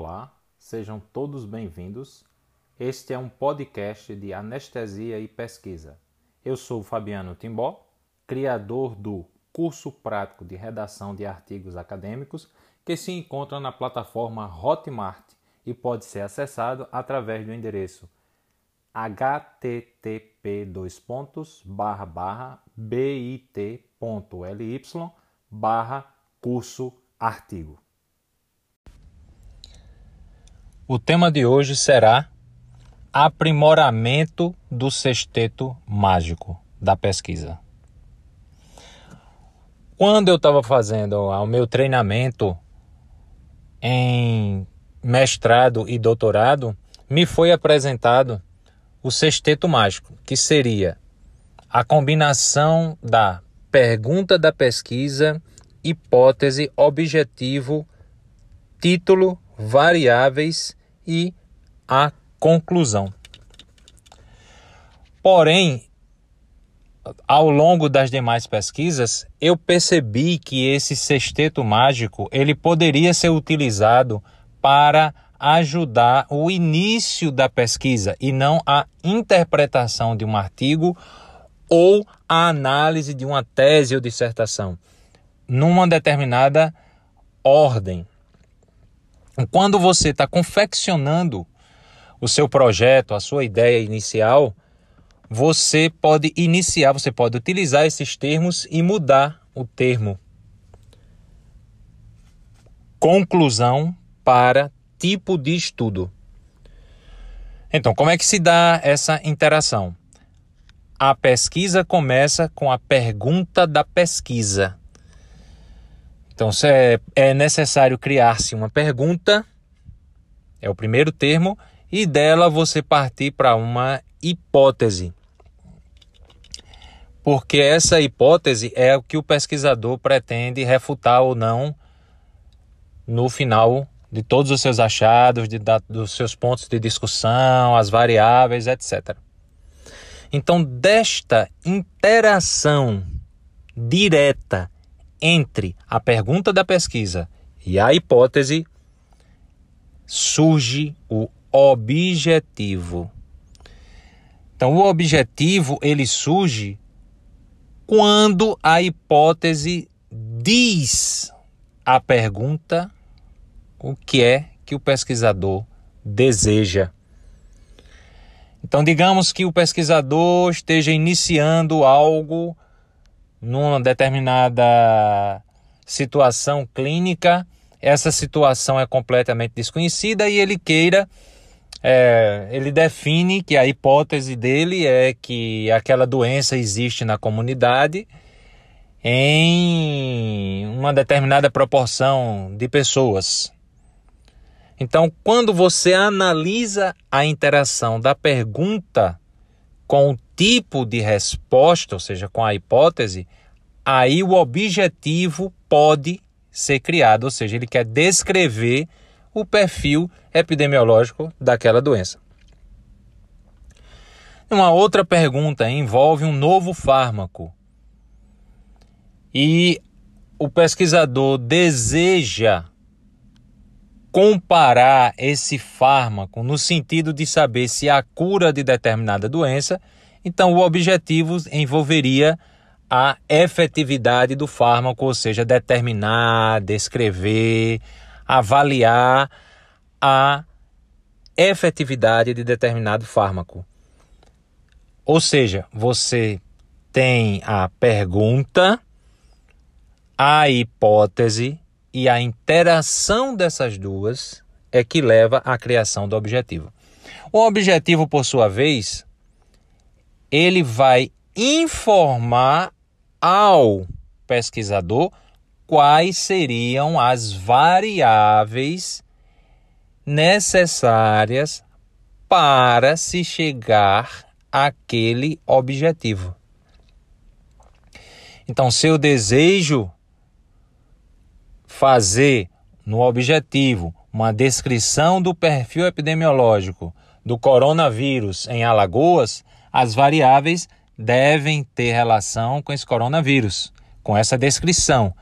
Olá, sejam todos bem-vindos. Este é um podcast de anestesia e pesquisa. Eu sou Fabiano Timbó, criador do curso prático de redação de artigos acadêmicos que se encontra na plataforma Hotmart e pode ser acessado através do endereço http bit.ly barra curso artigo. O tema de hoje será aprimoramento do sexteto mágico da pesquisa. Quando eu estava fazendo o meu treinamento em mestrado e doutorado, me foi apresentado o sexteto mágico, que seria a combinação da pergunta da pesquisa, hipótese, objetivo, título, variáveis e a conclusão. Porém, ao longo das demais pesquisas, eu percebi que esse sexteto mágico ele poderia ser utilizado para ajudar o início da pesquisa e não a interpretação de um artigo ou a análise de uma tese ou dissertação numa determinada ordem. Quando você está confeccionando o seu projeto, a sua ideia inicial, você pode iniciar, você pode utilizar esses termos e mudar o termo conclusão para tipo de estudo. Então, como é que se dá essa interação? A pesquisa começa com a pergunta da pesquisa. Então, é, é necessário criar-se uma pergunta, é o primeiro termo, e dela você partir para uma hipótese. Porque essa hipótese é o que o pesquisador pretende refutar ou não no final de todos os seus achados, de, da, dos seus pontos de discussão, as variáveis, etc. Então, desta interação direta entre a pergunta da pesquisa e a hipótese, surge o objetivo. Então, o objetivo ele surge quando a hipótese diz a pergunta o que é que o pesquisador deseja. Então, digamos que o pesquisador esteja iniciando algo numa determinada situação clínica, essa situação é completamente desconhecida e ele queira, é, ele define que a hipótese dele é que aquela doença existe na comunidade em uma determinada proporção de pessoas. Então, quando você analisa a interação da pergunta com o tipo de resposta, ou seja, com a hipótese, aí o objetivo pode ser criado, ou seja, ele quer descrever o perfil epidemiológico daquela doença. Uma outra pergunta envolve um novo fármaco. E o pesquisador deseja comparar esse fármaco no sentido de saber se há cura de determinada doença, então o objetivo envolveria a efetividade do fármaco, ou seja, determinar, descrever, avaliar a efetividade de determinado fármaco. Ou seja, você tem a pergunta, a hipótese e a interação dessas duas é que leva à criação do objetivo. O objetivo, por sua vez, ele vai informar ao pesquisador quais seriam as variáveis necessárias para se chegar àquele objetivo. Então, seu desejo fazer no objetivo uma descrição do perfil epidemiológico do coronavírus em Alagoas, as variáveis devem ter relação com esse coronavírus, com essa descrição.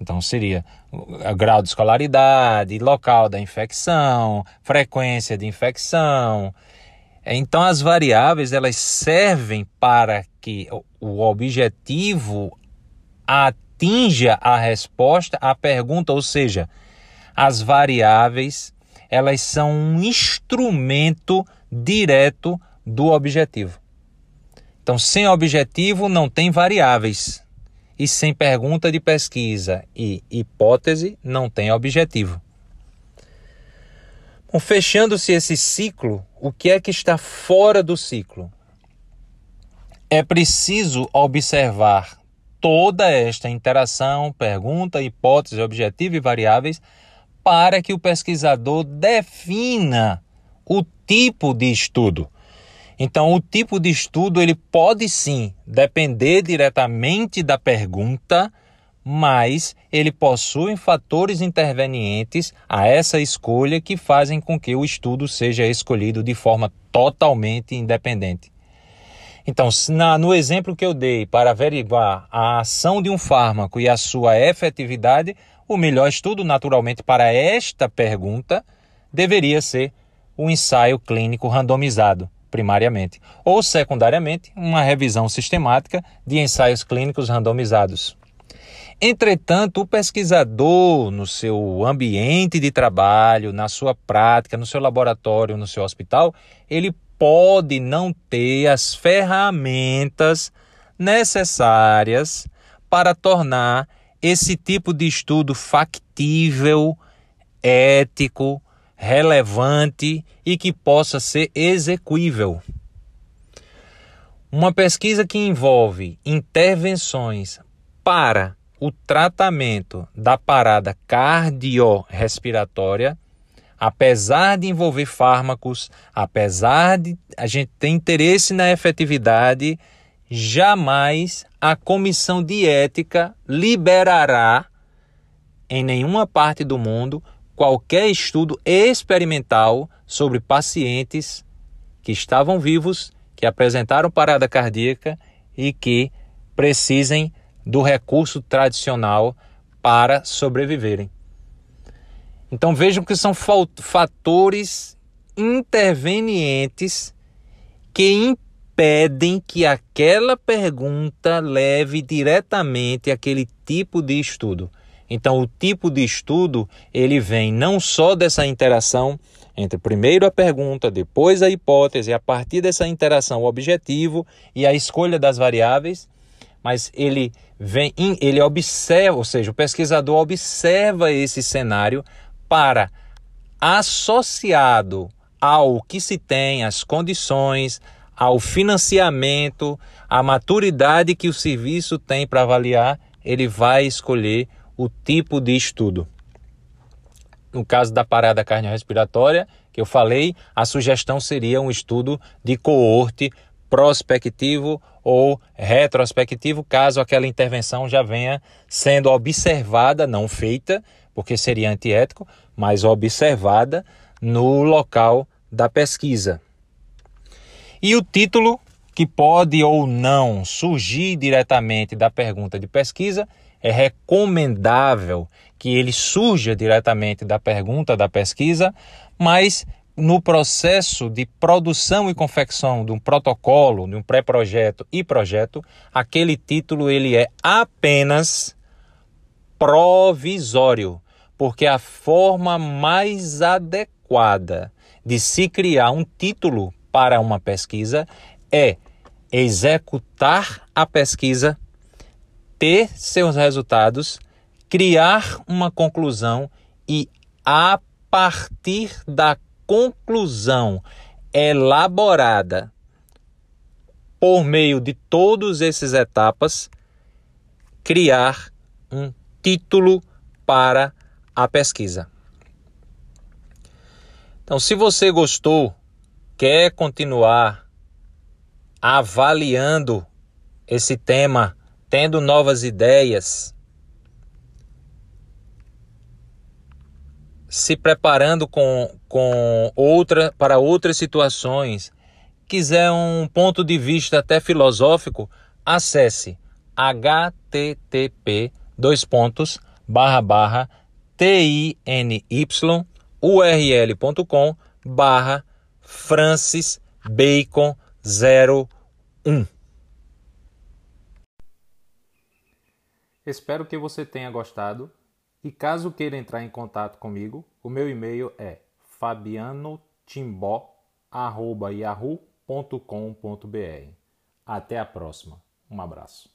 Então seria o grau de escolaridade, local da infecção, frequência de infecção. Então as variáveis elas servem para que o objetivo atinja a resposta à pergunta, ou seja, as variáveis elas são um instrumento direto do objetivo. Então, sem objetivo não tem variáveis. E sem pergunta de pesquisa e hipótese não tem objetivo. Bom, fechando-se esse ciclo, o que é que está fora do ciclo? É preciso observar toda esta interação, pergunta, hipótese, objetivo e variáveis para que o pesquisador defina o tipo de estudo. Então, o tipo de estudo ele pode sim depender diretamente da pergunta, mas ele possui fatores intervenientes a essa escolha que fazem com que o estudo seja escolhido de forma totalmente independente. Então, na, no exemplo que eu dei para averiguar a ação de um fármaco e a sua efetividade, o melhor estudo, naturalmente, para esta pergunta deveria ser o ensaio clínico randomizado primariamente, ou secundariamente, uma revisão sistemática de ensaios clínicos randomizados. Entretanto, o pesquisador, no seu ambiente de trabalho, na sua prática, no seu laboratório, no seu hospital, ele pode não ter as ferramentas necessárias para tornar esse tipo de estudo factível, ético, relevante e que possa ser execuível. Uma pesquisa que envolve intervenções para o tratamento da parada cardiorrespiratória, apesar de envolver fármacos, apesar de a gente ter interesse na efetividade, jamais a comissão de ética liberará em nenhuma parte do mundo qualquer estudo experimental sobre pacientes que estavam vivos, que apresentaram parada cardíaca e que precisem do recurso tradicional para sobreviverem. Então vejam que são fatores intervenientes que impedem que aquela pergunta leve diretamente àquele tipo de estudo. Então, o tipo de estudo ele vem não só dessa interação entre primeiro a pergunta, depois a hipótese, a partir dessa interação o objetivo e a escolha das variáveis, mas ele vem, ele observa, ou seja, o pesquisador observa esse cenário para associado ao que se tem, as condições, ao financiamento, à maturidade que o serviço tem para avaliar, ele vai escolher o tipo de estudo. No caso da parada cardiorrespiratória, que eu falei, a sugestão seria um estudo de coorte prospectivo ou retrospectivo, caso aquela intervenção já venha sendo observada, não feita, porque seria antiético, mas observada no local da pesquisa. E o título, que pode ou não surgir diretamente da pergunta de pesquisa, é recomendável que ele surja diretamente da pergunta da pesquisa, mas no processo de produção e confecção de um protocolo, de um pré-projeto e projeto, aquele título ele é apenas provisório, porque a forma mais adequada de se criar um título para uma pesquisa é executar a pesquisa ter seus resultados, criar uma conclusão e, a partir da conclusão elaborada por meio de todas essas etapas, criar um título para a pesquisa. Então, se você gostou, quer continuar avaliando esse tema tendo novas ideias, se preparando com, com outra para outras situações, quiser um ponto de vista até filosófico, acesse http dois pontos barra barra tinyurl.com barra Francis Bacon 01. Espero que você tenha gostado e caso queira entrar em contato comigo, o meu e-mail é fabianotimbó@yahoo.com.br. Até a próxima. Um abraço.